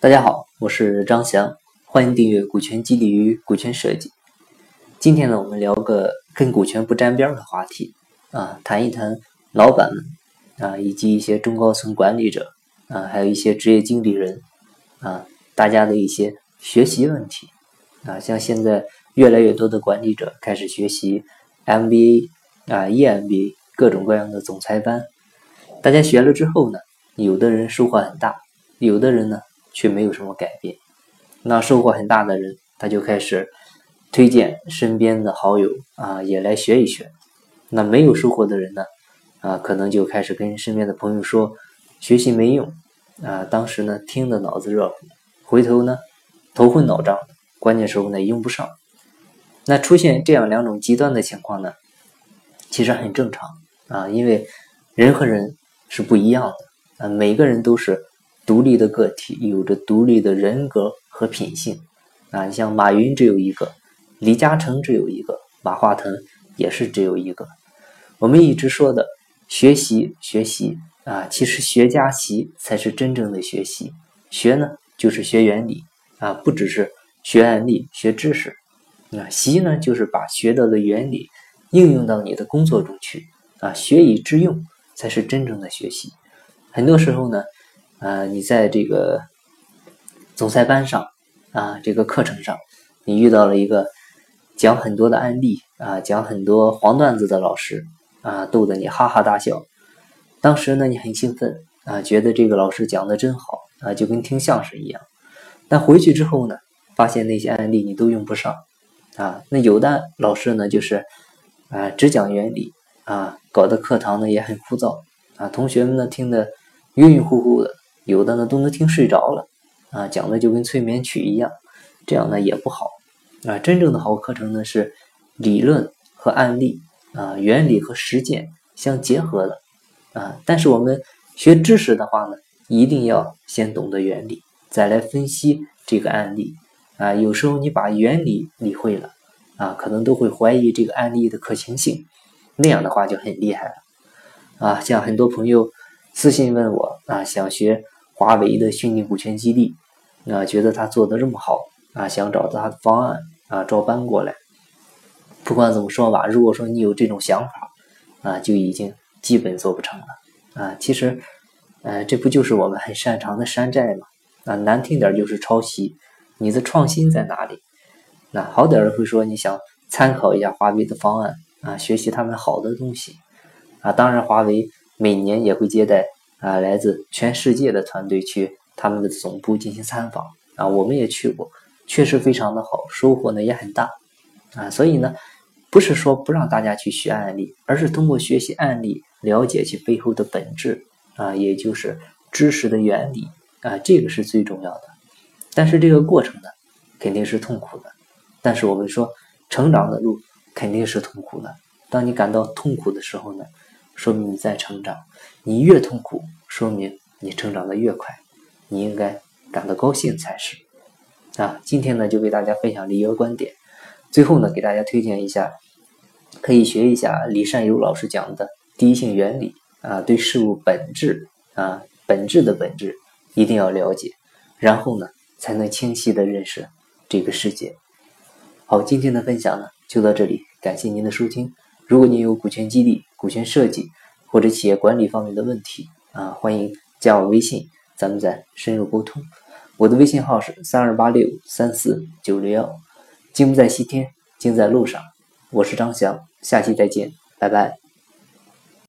大家好，我是张翔，欢迎订阅《股权激励与股权设计》。今天呢，我们聊个跟股权不沾边的话题啊，谈一谈老板们啊，以及一些中高层管理者啊，还有一些职业经理人啊，大家的一些学习问题啊。像现在越来越多的管理者开始学习 MBA 啊、EMBA 各种各样的总裁班，大家学了之后呢，有的人收获很大，有的人呢。却没有什么改变，那收获很大的人，他就开始推荐身边的好友啊，也来学一学。那没有收获的人呢，啊，可能就开始跟身边的朋友说，学习没用啊。当时呢，听得脑子热乎，回头呢，头昏脑胀，关键时候呢，用不上。那出现这样两种极端的情况呢，其实很正常啊，因为人和人是不一样的啊，每个人都是。独立的个体有着独立的人格和品性，啊，你像马云只有一个，李嘉诚只有一个，马化腾也是只有一个。我们一直说的学习学习啊，其实学加习才是真正的学习。学呢就是学原理啊，不只是学案例、学知识。那习呢就是把学到的原理应用到你的工作中去啊，学以致用才是真正的学习。很多时候呢。啊，你在这个总裁班上啊，这个课程上，你遇到了一个讲很多的案例啊，讲很多黄段子的老师啊，逗得你哈哈大笑。当时呢，你很兴奋啊，觉得这个老师讲的真好啊，就跟听相声一样。但回去之后呢，发现那些案例你都用不上啊。那有的老师呢，就是啊，只讲原理啊，搞得课堂呢也很枯燥啊，同学们呢听得晕晕乎乎的。有的呢都能听睡着了，啊，讲的就跟催眠曲一样，这样呢也不好，啊，真正的好课程呢是理论和案例，啊，原理和实践相结合的，啊，但是我们学知识的话呢，一定要先懂得原理，再来分析这个案例，啊，有时候你把原理理会了，啊，可能都会怀疑这个案例的可行性，那样的话就很厉害了，啊，像很多朋友私信问我，啊，想学。华为的虚拟股权激励，啊，觉得他做的这么好啊，想找他的方案啊，照搬过来。不管怎么说吧，如果说你有这种想法啊，就已经基本做不成了啊。其实，呃，这不就是我们很擅长的山寨吗？啊，难听点就是抄袭。你的创新在哪里？那好点的会说你想参考一下华为的方案啊，学习他们好的东西啊。当然，华为每年也会接待。啊，来自全世界的团队去他们的总部进行参访啊，我们也去过，确实非常的好，收获呢也很大啊。所以呢，不是说不让大家去学案例，而是通过学习案例了解其背后的本质啊，也就是知识的原理啊，这个是最重要的。但是这个过程呢，肯定是痛苦的。但是我们说，成长的路肯定是痛苦的。当你感到痛苦的时候呢？说明你在成长，你越痛苦，说明你成长的越快，你应该感到高兴才是。啊，今天呢就为大家分享了一个观点，最后呢给大家推荐一下，可以学一下李善友老师讲的第一性原理啊，对事物本质啊本质的本质一定要了解，然后呢才能清晰的认识这个世界。好，今天的分享呢就到这里，感谢您的收听。如果你有股权激励、股权设计或者企业管理方面的问题啊，欢迎加我微信，咱们再深入沟通。我的微信号是三二八六三四九六幺。金不在西天，金在路上。我是张翔，下期再见，拜拜。